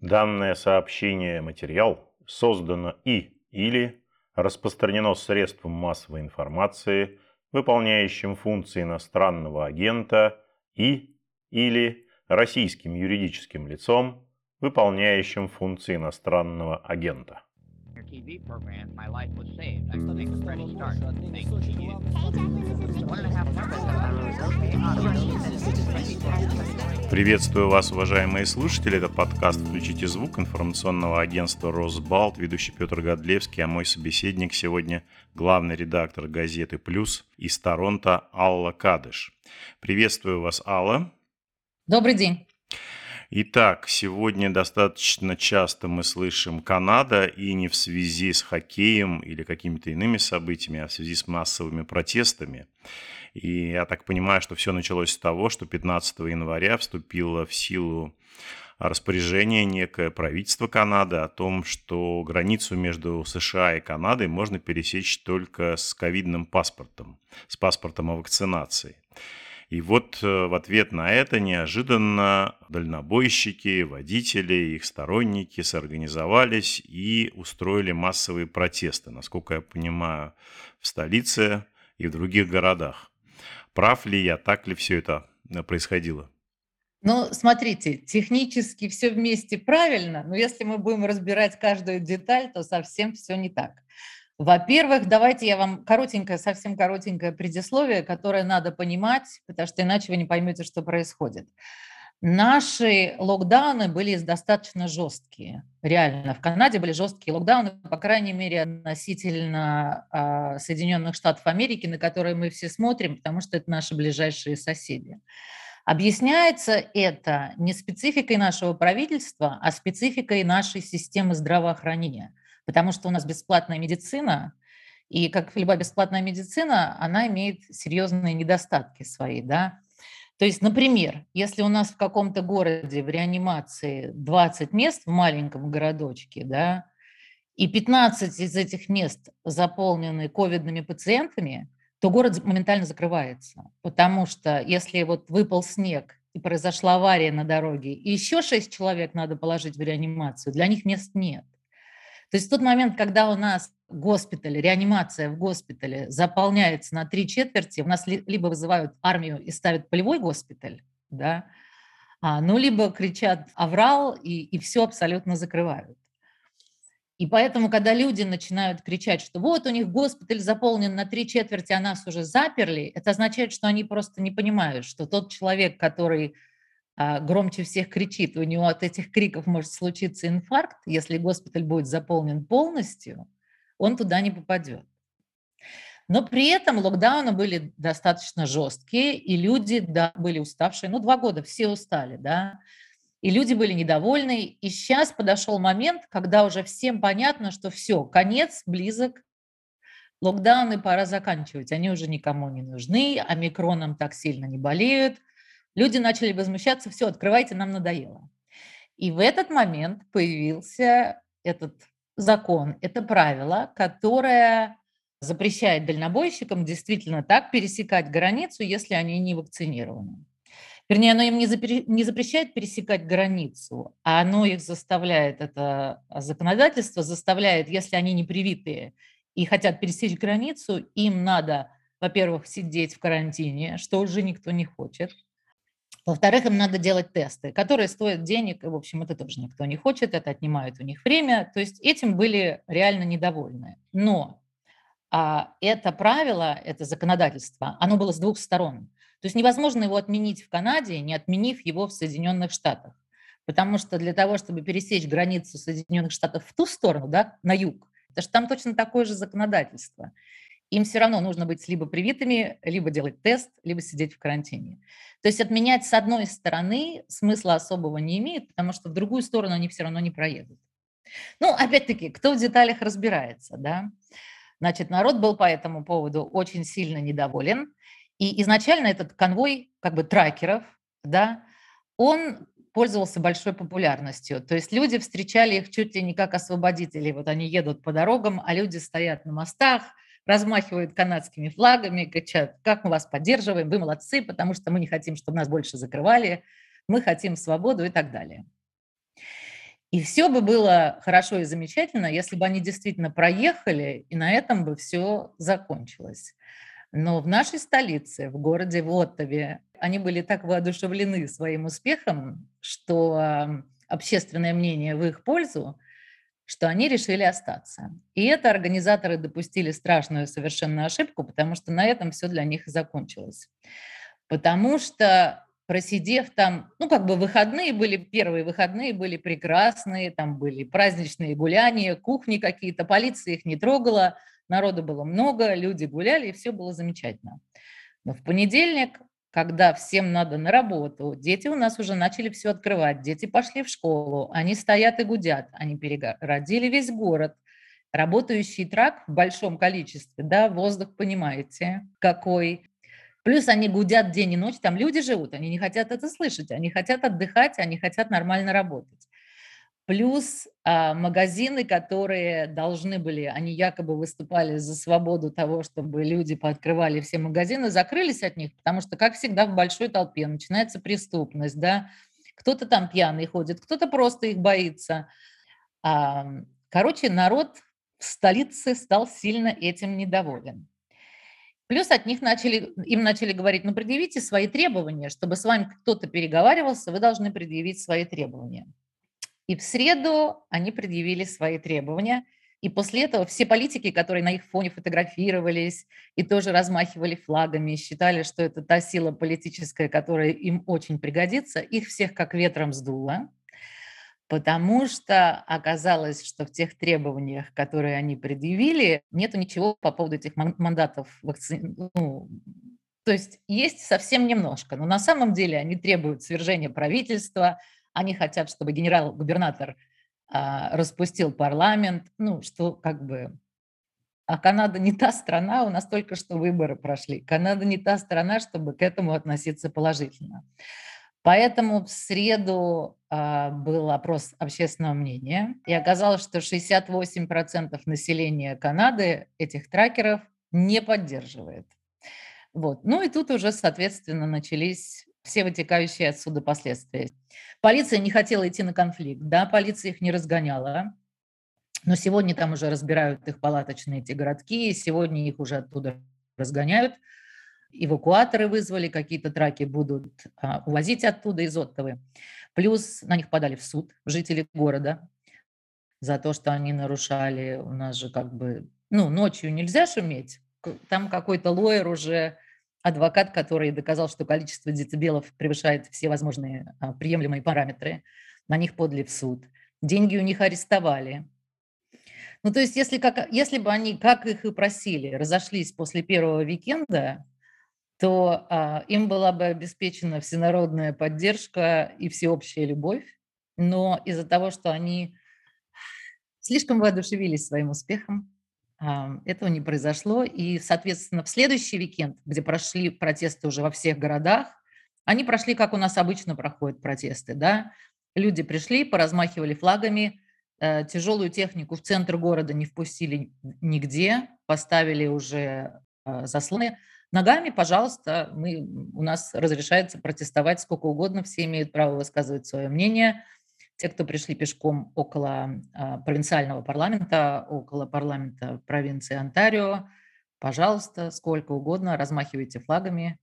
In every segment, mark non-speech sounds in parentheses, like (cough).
Данное сообщение материал создано и или распространено средством массовой информации, выполняющим функции иностранного агента и или российским юридическим лицом, выполняющим функции иностранного агента. TV program, my life was saved. I think it's ready to start. Thank you. One and a half Приветствую вас, уважаемые слушатели. Это подкаст «Включите звук» информационного агентства «Росбалт», ведущий Петр Годлевский, а мой собеседник сегодня главный редактор газеты «Плюс» из Торонто Алла Кадыш. Приветствую вас, Алла. Добрый день. Итак, сегодня достаточно часто мы слышим Канада, и не в связи с хоккеем или какими-то иными событиями, а в связи с массовыми протестами. И я так понимаю, что все началось с того, что 15 января вступило в силу распоряжение некое правительство Канады о том, что границу между США и Канадой можно пересечь только с ковидным паспортом, с паспортом о вакцинации. И вот э, в ответ на это неожиданно дальнобойщики, водители, их сторонники сорганизовались и устроили массовые протесты, насколько я понимаю, в столице и в других городах. Прав ли я, так ли все это э, происходило? Ну, смотрите, технически все вместе правильно, но если мы будем разбирать каждую деталь, то совсем все не так. Во-первых, давайте я вам коротенькое, совсем коротенькое предисловие, которое надо понимать, потому что иначе вы не поймете, что происходит. Наши локдауны были достаточно жесткие. Реально, в Канаде были жесткие локдауны, по крайней мере, относительно э, Соединенных Штатов Америки, на которые мы все смотрим, потому что это наши ближайшие соседи. Объясняется это не спецификой нашего правительства, а спецификой нашей системы здравоохранения – потому что у нас бесплатная медицина, и как любая бесплатная медицина, она имеет серьезные недостатки свои, да. То есть, например, если у нас в каком-то городе в реанимации 20 мест в маленьком городочке, да, и 15 из этих мест заполнены ковидными пациентами, то город моментально закрывается. Потому что если вот выпал снег и произошла авария на дороге, и еще 6 человек надо положить в реанимацию, для них мест нет. То есть в тот момент, когда у нас госпиталь, реанимация в госпитале заполняется на три четверти, у нас либо вызывают армию и ставят полевой госпиталь, да, а, ну, либо кричат «аврал» и, и все абсолютно закрывают. И поэтому, когда люди начинают кричать, что вот у них госпиталь заполнен на три четверти, а нас уже заперли, это означает, что они просто не понимают, что тот человек, который громче всех кричит, у него от этих криков может случиться инфаркт, если госпиталь будет заполнен полностью, он туда не попадет. Но при этом локдауны были достаточно жесткие, и люди да, были уставшие. Ну, два года все устали, да. И люди были недовольны. И сейчас подошел момент, когда уже всем понятно, что все, конец близок. Локдауны пора заканчивать. Они уже никому не нужны, омикроном так сильно не болеют – Люди начали возмущаться, все, открывайте, нам надоело. И в этот момент появился этот закон, это правило, которое запрещает дальнобойщикам действительно так пересекать границу, если они не вакцинированы. Вернее, оно им не, запре- не запрещает пересекать границу, а оно их заставляет, это законодательство заставляет, если они не привитые и хотят пересечь границу, им надо, во-первых, сидеть в карантине, что уже никто не хочет – во-вторых, им надо делать тесты, которые стоят денег, и, в общем, это тоже никто не хочет, это отнимает у них время. То есть этим были реально недовольны. Но а, это правило, это законодательство, оно было с двух сторон. То есть невозможно его отменить в Канаде, не отменив его в Соединенных Штатах. Потому что для того, чтобы пересечь границу Соединенных Штатов в ту сторону, да, на юг, это же там точно такое же законодательство им все равно нужно быть либо привитыми, либо делать тест, либо сидеть в карантине. То есть отменять с одной стороны смысла особого не имеет, потому что в другую сторону они все равно не проедут. Ну, опять-таки, кто в деталях разбирается, да? Значит, народ был по этому поводу очень сильно недоволен. И изначально этот конвой как бы тракеров, да, он пользовался большой популярностью. То есть люди встречали их чуть ли не как освободителей. Вот они едут по дорогам, а люди стоят на мостах – размахивают канадскими флагами, кричат, как мы вас поддерживаем, вы молодцы, потому что мы не хотим, чтобы нас больше закрывали, мы хотим свободу и так далее. И все бы было хорошо и замечательно, если бы они действительно проехали, и на этом бы все закончилось. Но в нашей столице, в городе Вотове, они были так воодушевлены своим успехом, что общественное мнение в их пользу, что они решили остаться. И это организаторы допустили страшную совершенно ошибку, потому что на этом все для них закончилось. Потому что просидев там, ну, как бы выходные были, первые выходные были прекрасные, там были праздничные гуляния, кухни какие-то, полиция их не трогала, народу было много, люди гуляли, и все было замечательно. Но в понедельник, когда всем надо на работу, дети у нас уже начали все открывать, дети пошли в школу, они стоят и гудят, они перегородили весь город, работающий трак в большом количестве, да, воздух, понимаете, какой, Плюс они гудят день и ночь, там люди живут, они не хотят это слышать, они хотят отдыхать, они хотят нормально работать. Плюс а, магазины, которые должны были, они якобы выступали за свободу того, чтобы люди пооткрывали все магазины, закрылись от них, потому что, как всегда, в большой толпе начинается преступность, да, кто-то там пьяный ходит, кто-то просто их боится. А, короче, народ в столице стал сильно этим недоволен. Плюс от них начали, им начали говорить, ну предъявите свои требования, чтобы с вами кто-то переговаривался, вы должны предъявить свои требования. И в среду они предъявили свои требования, и после этого все политики, которые на их фоне фотографировались и тоже размахивали флагами, считали, что это та сила политическая, которая им очень пригодится, их всех как ветром сдуло потому что оказалось, что в тех требованиях, которые они предъявили, нету ничего по поводу этих мандатов вакци... ну, то есть есть совсем немножко, но на самом деле они требуют свержения правительства, они хотят, чтобы генерал-губернатор а, распустил парламент, ну, что как бы... А Канада не та страна, у нас только что выборы прошли. Канада не та страна, чтобы к этому относиться положительно. Поэтому в среду а, был опрос общественного мнения, и оказалось, что 68% населения Канады этих трекеров не поддерживает. Вот. Ну и тут уже, соответственно, начались все вытекающие отсюда последствия. Полиция не хотела идти на конфликт, да, полиция их не разгоняла, но сегодня там уже разбирают их палаточные эти городки, сегодня их уже оттуда разгоняют – эвакуаторы вызвали, какие-то траки будут а, увозить оттуда из Оттовы. Плюс на них подали в суд жители города за то, что они нарушали, у нас же как бы, ну, ночью нельзя шуметь, там какой-то лоер уже, адвокат, который доказал, что количество децибелов превышает все возможные а, приемлемые параметры, на них подали в суд. Деньги у них арестовали. Ну, то есть, если, как, если бы они, как их и просили, разошлись после первого викенда, то а, им была бы обеспечена всенародная поддержка и всеобщая любовь. Но из-за того, что они слишком воодушевились своим успехом, этого не произошло. И, соответственно, в следующий уикенд, где прошли протесты уже во всех городах, они прошли, как у нас обычно проходят протесты. Да? Люди пришли, поразмахивали флагами, э, тяжелую технику в центр города не впустили нигде, поставили уже э, заслоны, Ногами, пожалуйста, мы, у нас разрешается протестовать сколько угодно, все имеют право высказывать свое мнение. Те, кто пришли пешком около а, провинциального парламента, около парламента провинции Онтарио, пожалуйста, сколько угодно, размахивайте флагами,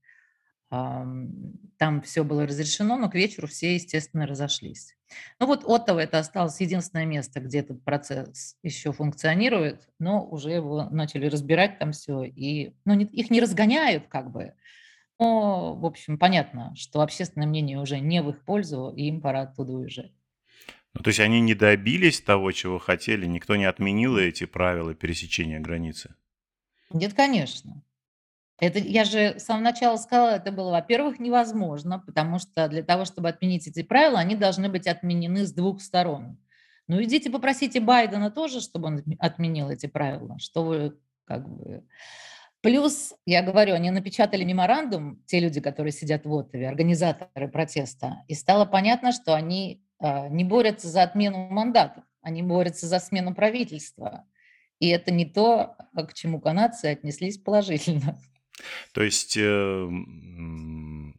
там все было разрешено, но к вечеру все, естественно, разошлись. Ну вот Оттава это осталось единственное место, где этот процесс еще функционирует, но уже его начали разбирать там все, и ну, не, их не разгоняют как бы, но, в общем, понятно, что общественное мнение уже не в их пользу, и им пора оттуда уезжать. Ну, то есть они не добились того, чего хотели, никто не отменил эти правила пересечения границы? Нет, конечно. Это я же с самого начала сказала, это было, во-первых, невозможно, потому что для того, чтобы отменить эти правила, они должны быть отменены с двух сторон. Ну, идите попросите Байдена тоже, чтобы он отменил эти правила, что вы как бы... Плюс, я говорю, они напечатали меморандум, те люди, которые сидят в Оттове, организаторы протеста, и стало понятно, что они не борются за отмену мандатов, они борются за смену правительства. И это не то, к чему канадцы отнеслись положительно. То есть, э,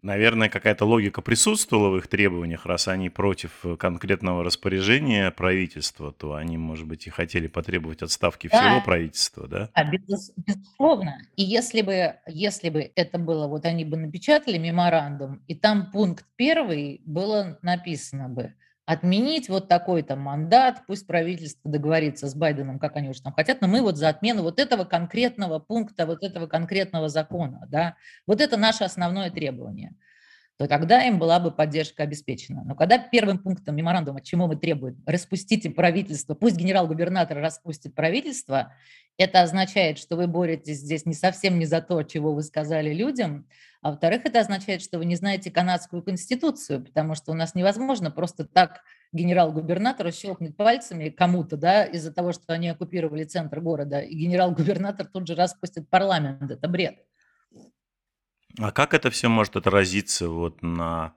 Наверное, какая-то логика присутствовала в их требованиях, раз они против конкретного распоряжения правительства, то они, может быть, и хотели потребовать отставки всего Да. правительства, да? А, безус безусловно. И если бы если бы это было, вот они бы напечатали меморандум, и там пункт 1 было написано бы: отменить вот такой-то мандат, пусть правительство договорится с Байденом, как они уж там хотят, но мы вот за отмену вот этого конкретного пункта, вот этого конкретного закона, да. Вот это наше основное требование то тогда им была бы поддержка обеспечена. Но когда первым пунктом меморандума, чему мы требуем, распустите правительство, пусть генерал-губернатор распустит правительство, это означает, что вы боретесь здесь не совсем не за то, чего вы сказали людям, а во-вторых, это означает, что вы не знаете канадскую конституцию, потому что у нас невозможно просто так генерал-губернатору щелкнуть пальцами кому-то, да, из-за того, что они оккупировали центр города, и генерал-губернатор тут же распустит парламент. Это бред. А как это все может отразиться вот на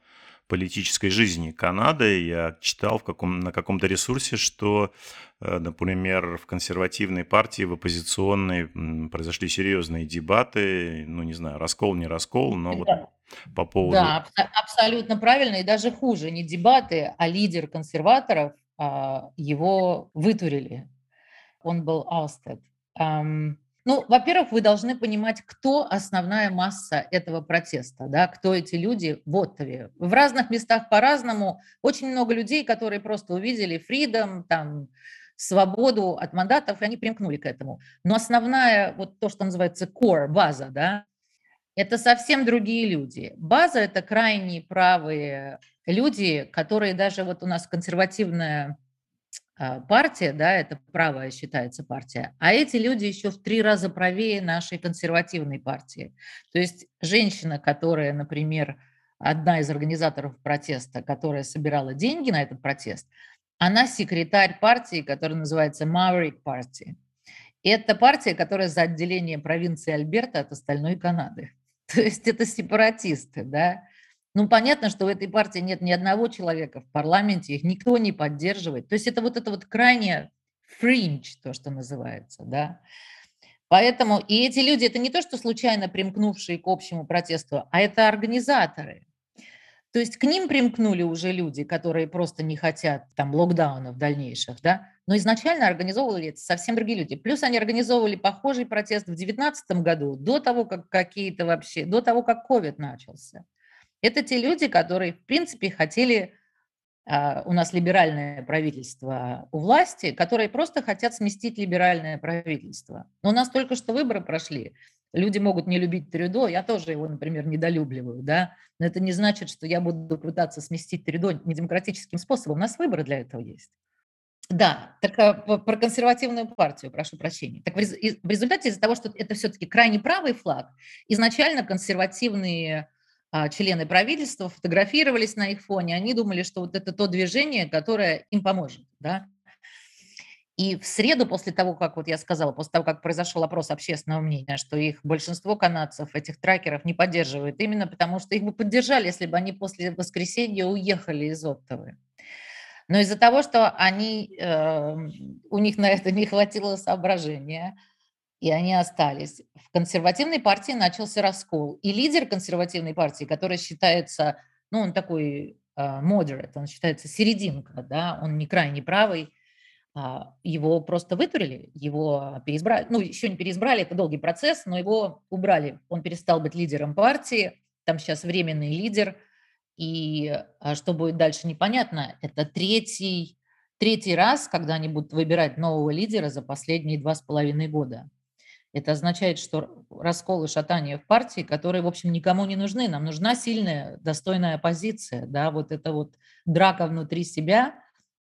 политической жизни Канады? Я читал в каком, на каком-то ресурсе, что, э, например, в консервативной партии, в оппозиционной произошли серьезные дебаты, ну, не знаю, раскол, не раскол, но вот по поводу... Да, абсолютно правильно, и даже хуже, не дебаты, а лидер консерваторов, а, его вытурили. Он был ousted. Ну, во-первых, вы должны понимать, кто основная масса этого протеста, да, кто эти люди в Оттаве. В разных местах по-разному. Очень много людей, которые просто увидели freedom, там, свободу от мандатов, и они примкнули к этому. Но основная, вот то, что называется core, база, да, это совсем другие люди. База – это крайние правые люди, которые даже вот у нас консервативная партия, да, это правая считается партия, а эти люди еще в три раза правее нашей консервативной партии. То есть женщина, которая, например, одна из организаторов протеста, которая собирала деньги на этот протест, она секретарь партии, которая называется Maverick Party. Это партия, которая за отделение провинции Альберта от остальной Канады. (laughs) То есть это сепаратисты, да. Ну, понятно, что в этой партии нет ни одного человека в парламенте, их никто не поддерживает. То есть это вот это вот крайне фринч, то, что называется, да. Поэтому и эти люди, это не то, что случайно примкнувшие к общему протесту, а это организаторы. То есть к ним примкнули уже люди, которые просто не хотят там локдаунов дальнейших, да, но изначально организовывали это совсем другие люди. Плюс они организовывали похожий протест в 2019 году, до того, как какие-то вообще, до того, как COVID начался. Это те люди, которые, в принципе, хотели а, у нас либеральное правительство у власти, которые просто хотят сместить либеральное правительство. Но у нас только что выборы прошли. Люди могут не любить Трюдо, я тоже его, например, недолюбливаю, да, но это не значит, что я буду пытаться сместить Трюдо недемократическим способом. У нас выборы для этого есть. Да, так а, про консервативную партию, прошу прощения. Так в результате из-за того, что это все-таки крайне правый флаг, изначально консервативные члены правительства фотографировались на их фоне, они думали, что вот это то движение, которое им поможет, да. И в среду, после того, как, вот я сказала, после того, как произошел опрос общественного мнения, что их большинство канадцев, этих трекеров, не поддерживает, именно потому что их бы поддержали, если бы они после воскресенья уехали из Оттавы. Но из-за того, что они, э, у них на это не хватило соображения, и они остались. В консервативной партии начался раскол. И лидер консервативной партии, который считается, ну, он такой moderate, он считается серединка, да, он не крайне правый, uh, его просто вытурили, его переизбрали, ну, еще не переизбрали, это долгий процесс, но его убрали. Он перестал быть лидером партии, там сейчас временный лидер, и uh, что будет дальше, непонятно. Это третий, третий раз, когда они будут выбирать нового лидера за последние два с половиной года. Это означает, что раскол и шатание в партии, которые, в общем, никому не нужны. Нам нужна сильная, достойная оппозиция, да, вот это вот драка внутри себя.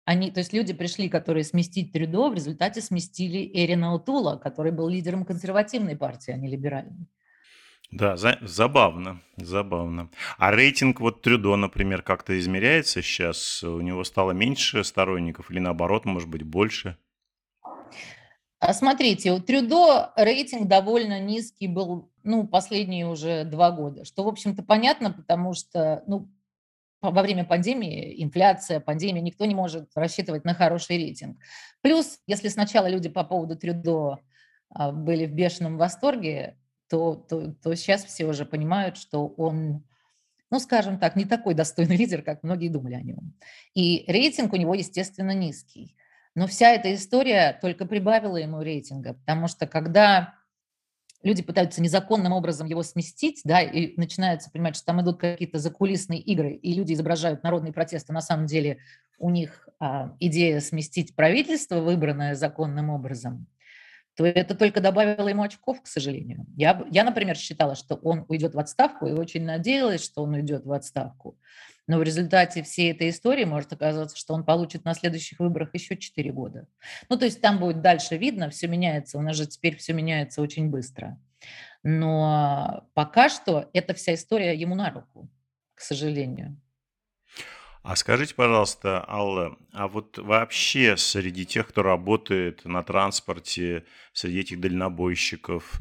Они, то есть люди пришли, которые сместить Трюдо, в результате сместили Эрина Утула, который был лидером консервативной партии, а не либеральной. Да, за, забавно, забавно. А рейтинг вот Трюдо, например, как-то измеряется сейчас? У него стало меньше сторонников или наоборот, может быть, больше? А смотрите, у Трюдо рейтинг довольно низкий был, ну, последние уже два года, что, в общем-то, понятно, потому что, ну, во время пандемии, инфляция, пандемия, никто не может рассчитывать на хороший рейтинг. Плюс, если сначала люди по поводу Трюдо а, были в бешеном восторге, то, то, то сейчас все уже понимают, что он ну, скажем так, не такой достойный лидер, как многие думали о нем. И рейтинг у него, естественно, низкий. Но вся эта история только прибавила ему рейтинга, потому что когда люди пытаются незаконным образом его сместить, да, и начинается понимать, что там идут какие-то закулисные игры, и люди изображают народные протесты, на самом деле у них а, идея сместить правительство, выбранное законным образом, то это только добавило ему очков, к сожалению. Я, я, например, считала, что он уйдет в отставку, и очень надеялась, что он уйдет в отставку. Но в результате всей этой истории может оказаться, что он получит на следующих выборах еще 4 года. Ну, то есть там будет дальше видно, все меняется. У нас же теперь все меняется очень быстро. Но пока что эта вся история ему на руку, к сожалению. А скажите, пожалуйста, Алла, а вот вообще среди тех, кто работает на транспорте, среди этих дальнобойщиков,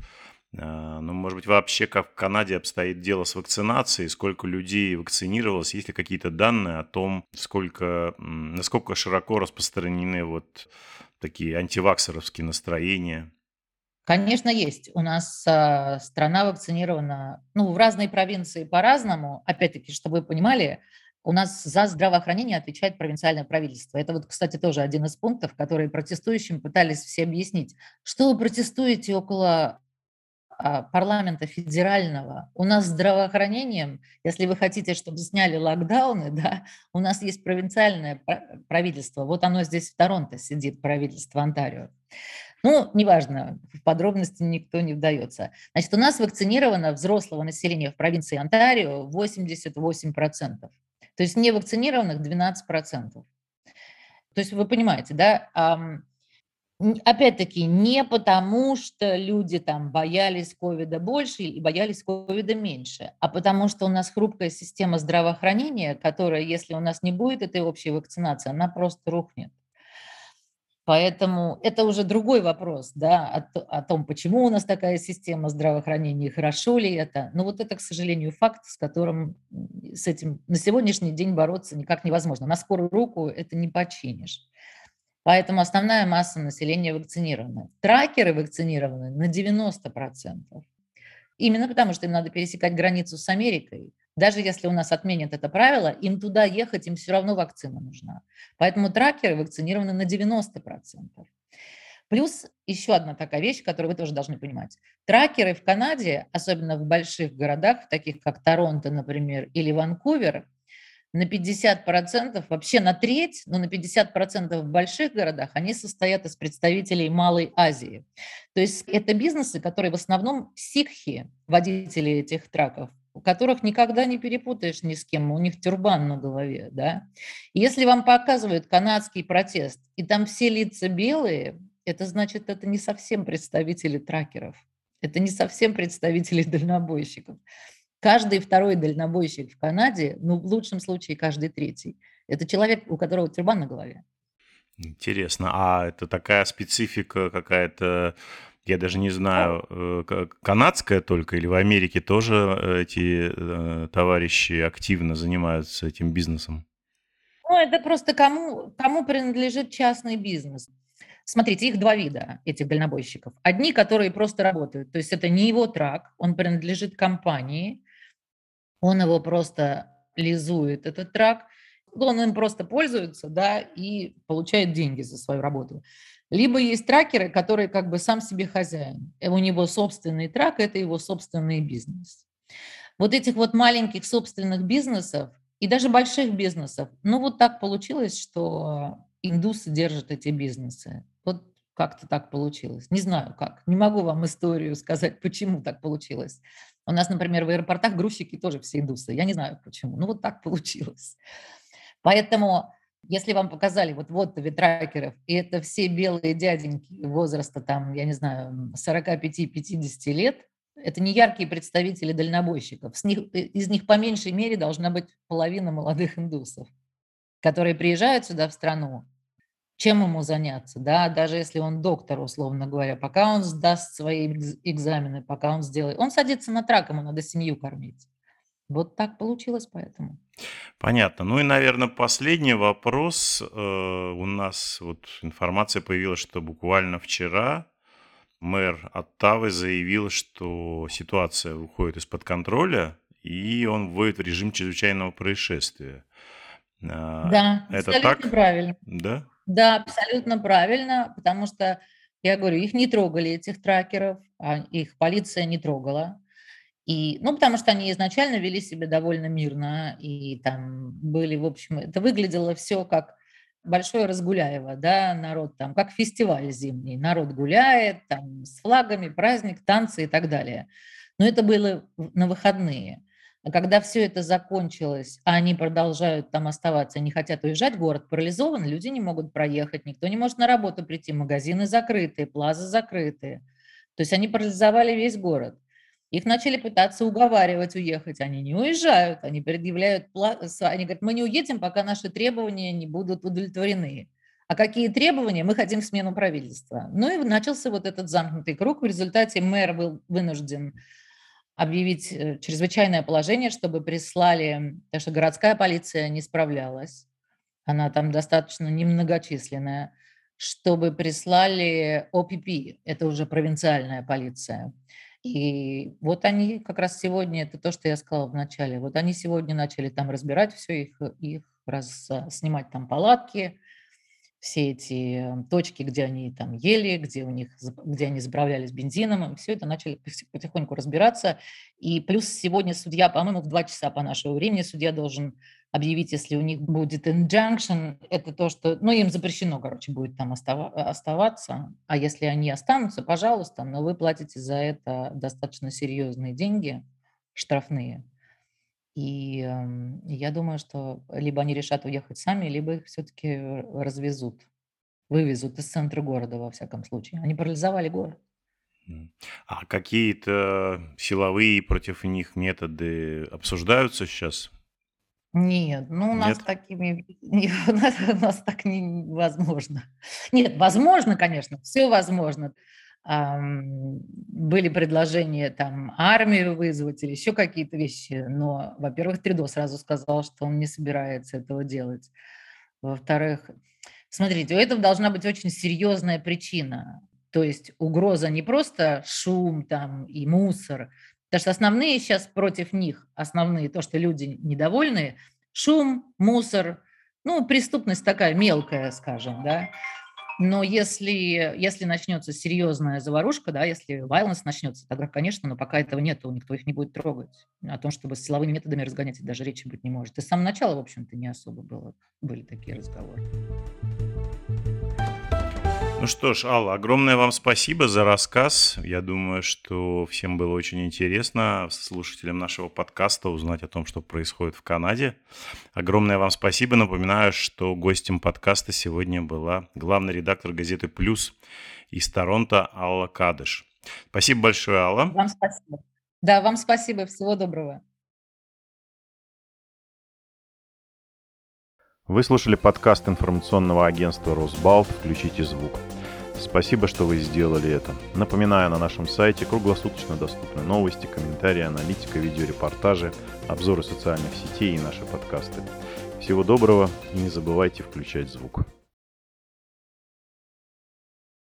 ну, может быть, вообще как в Канаде обстоит дело с вакцинацией, сколько людей вакцинировалось, есть ли какие-то данные о том, сколько, насколько широко распространены вот такие антиваксеровские настроения? Конечно, есть. У нас э, страна вакцинирована, ну, в разные провинции по-разному. Опять-таки, чтобы вы понимали, у нас за здравоохранение отвечает провинциальное правительство. Это вот, кстати, тоже один из пунктов, которые протестующим пытались все объяснить. Что вы протестуете около а, парламента федерального. У нас с здравоохранением, если вы хотите, чтобы сняли локдауны, (laughs) да, у нас есть провинциальное правительство. Вот оно здесь в Торонто сидит, правительство Онтарио. Ну, неважно, в подробности никто не вдается. Значит, у нас вакцинировано взрослого населения в провинции Онтарио 88%. То есть невакцинированных 12%. То есть вы понимаете, да, Опять-таки, не потому, что люди там боялись ковида больше и боялись ковида меньше, а потому что у нас хрупкая система здравоохранения, которая, если у нас не будет этой общей вакцинации, она просто рухнет. Поэтому это уже другой вопрос, да, о, о том, почему у нас такая система здравоохранения, хорошо ли это. Но вот это, к сожалению, факт, с которым с этим на сегодняшний день бороться никак невозможно. На скорую руку это не починишь. Поэтому основная масса населения вакцинирована. Тракеры вакцинированы на 90%. Именно потому, что им надо пересекать границу с Америкой. Даже если у нас отменят это правило, им туда ехать, им все равно вакцина нужна. Поэтому тракеры вакцинированы на 90%. Плюс еще одна такая вещь, которую вы тоже должны понимать. Тракеры в Канаде, особенно в больших городах, таких как Торонто, например, или Ванкувер, на 50%, вообще на треть, но на 50% в больших городах они состоят из представителей Малой Азии. То есть это бизнесы, которые в основном сикхи, водители этих траков, у которых никогда не перепутаешь ни с кем, у них тюрбан на голове, да. если вам показывают канадский протест, и там все лица белые, это значит, это не совсем представители тракеров, это не совсем представители дальнобойщиков. Каждый второй дальнобойщик в Канаде, ну, в лучшем случае, каждый третий, это человек, у которого тюрбан на голове. Интересно. А это такая специфика какая-то, я даже не знаю, э, канадская только или в Америке тоже э, эти э, товарищи активно занимаются этим бизнесом? Ну, это просто кому, кому принадлежит частный бизнес. Смотрите, их два вида, этих дальнобойщиков. Одни, которые просто работают, то есть это не его трак, он принадлежит компании, он его просто лизует, этот трак, он им просто пользуется, да, и получает деньги за свою работу. Либо есть тракеры, которые как бы сам себе хозяин. У него собственный трак – это его собственный бизнес. Вот этих вот маленьких собственных бизнесов и даже больших бизнесов, ну вот так получилось, что индусы держат эти бизнесы. Вот как-то так получилось. Не знаю как. Не могу вам историю сказать, почему так получилось. У нас, например, в аэропортах грузчики тоже все индусы. Я не знаю почему. Ну вот так (laughs) получилось. Поэтому если вам показали вот вот ветракеров, и это все белые дяденьки возраста там, я не знаю, 45-50 лет, это не яркие представители дальнобойщиков. С них, э, из них по меньшей мере должна быть половина молодых индусов, которые приезжают сюда в страну чем ему заняться, да, даже если он доктор, условно говоря, пока он сдаст свои экзамены, пока он сделает, он садится на трак, ему надо семью кормить. Вот так получилось поэтому. Понятно. Ну и, наверное, последний вопрос. Э, у нас вот информация появилась, что буквально вчера мэр Оттавы заявил, что ситуация выходит из-под контроля, и он вводит в режим чрезвычайного происшествия. А, да, это так? правильно. Да? Да, абсолютно правильно, потому что, я говорю, их не трогали, этих тракеров, а их полиция не трогала. И, ну, потому что они изначально вели себя довольно мирно, и там были, в общем, это выглядело все как большое разгуляево, да, народ там, как фестиваль зимний, народ гуляет, там, с флагами, праздник, танцы и так далее. Но это было на выходные. А когда все это закончилось, а они продолжают там оставаться, не хотят уезжать, город парализован, люди не могут проехать, никто не может на работу прийти, магазины закрыты, плазы закрыты. То есть они парализовали весь город. Их начали пытаться уговаривать уехать. Они не уезжают, они предъявляют, они говорят, мы не уедем, пока наши требования не будут удовлетворены. А какие требования? Мы хотим смену правительства. Ну и начался вот этот замкнутый круг. В результате мэр был вынужден объявить э, чрезвычайное положение, чтобы прислали, потому что городская полиция не справлялась. Она там достаточно немногочисленная чтобы прислали ОПП, это уже провинциальная полиция. И вот они как раз сегодня, это то, что я сказала в начале, вот они сегодня начали там разбирать все, их, их раз, а, снимать там палатки, все эти точки, где они там ели, где у них, где они заправлялись бензином, все это начали потихоньку разбираться. И плюс сегодня судья, по-моему, в два часа по нашему времени судья должен объявить, если у них будет injunction, это то, что, ну, им запрещено, короче, будет там оставаться, а если они останутся, пожалуйста, но вы платите за это достаточно серьезные деньги, штрафные. И э, я думаю, что либо они решат уехать сами, либо их все-таки развезут, вывезут из центра города, во всяком случае. Они парализовали город. А какие-то силовые против них методы обсуждаются сейчас? Нет, ну у нас Нет? такими, (laughs) у нас, у нас так невозможно. Нет, возможно, конечно, все возможно. Были предложения там армию вызвать или еще какие-то вещи, но, во-первых, Тридо сразу сказал, что он не собирается этого делать. Во-вторых, смотрите, у этого должна быть очень серьезная причина. То есть угроза не просто шум там и мусор, Потому что основные сейчас против них, основные, то, что люди недовольны, шум, мусор, ну, преступность такая мелкая, скажем, да. Но если, если начнется серьезная заварушка, да, если violence начнется, тогда, конечно, но пока этого нет, то никто их не будет трогать. О том, чтобы силовыми методами разгонять, даже речи быть не может. И с самого начала, в общем-то, не особо было, были такие разговоры. Ну что ж, Алла, огромное вам спасибо за рассказ. Я думаю, что всем было очень интересно, слушателям нашего подкаста, узнать о том, что происходит в Канаде. Огромное вам спасибо. Напоминаю, что гостем подкаста сегодня была главный редактор газеты «Плюс» из Торонто Алла Кадыш. Спасибо большое, Алла. Вам спасибо. Да, вам спасибо. Всего доброго. Вы слушали подкаст информационного агентства «Росбалт. Включите звук». Спасибо, что вы сделали это. Напоминаю, на нашем сайте круглосуточно доступны новости, комментарии, аналитика, видеорепортажи, обзоры социальных сетей и наши подкасты. Всего доброго и не забывайте включать звук.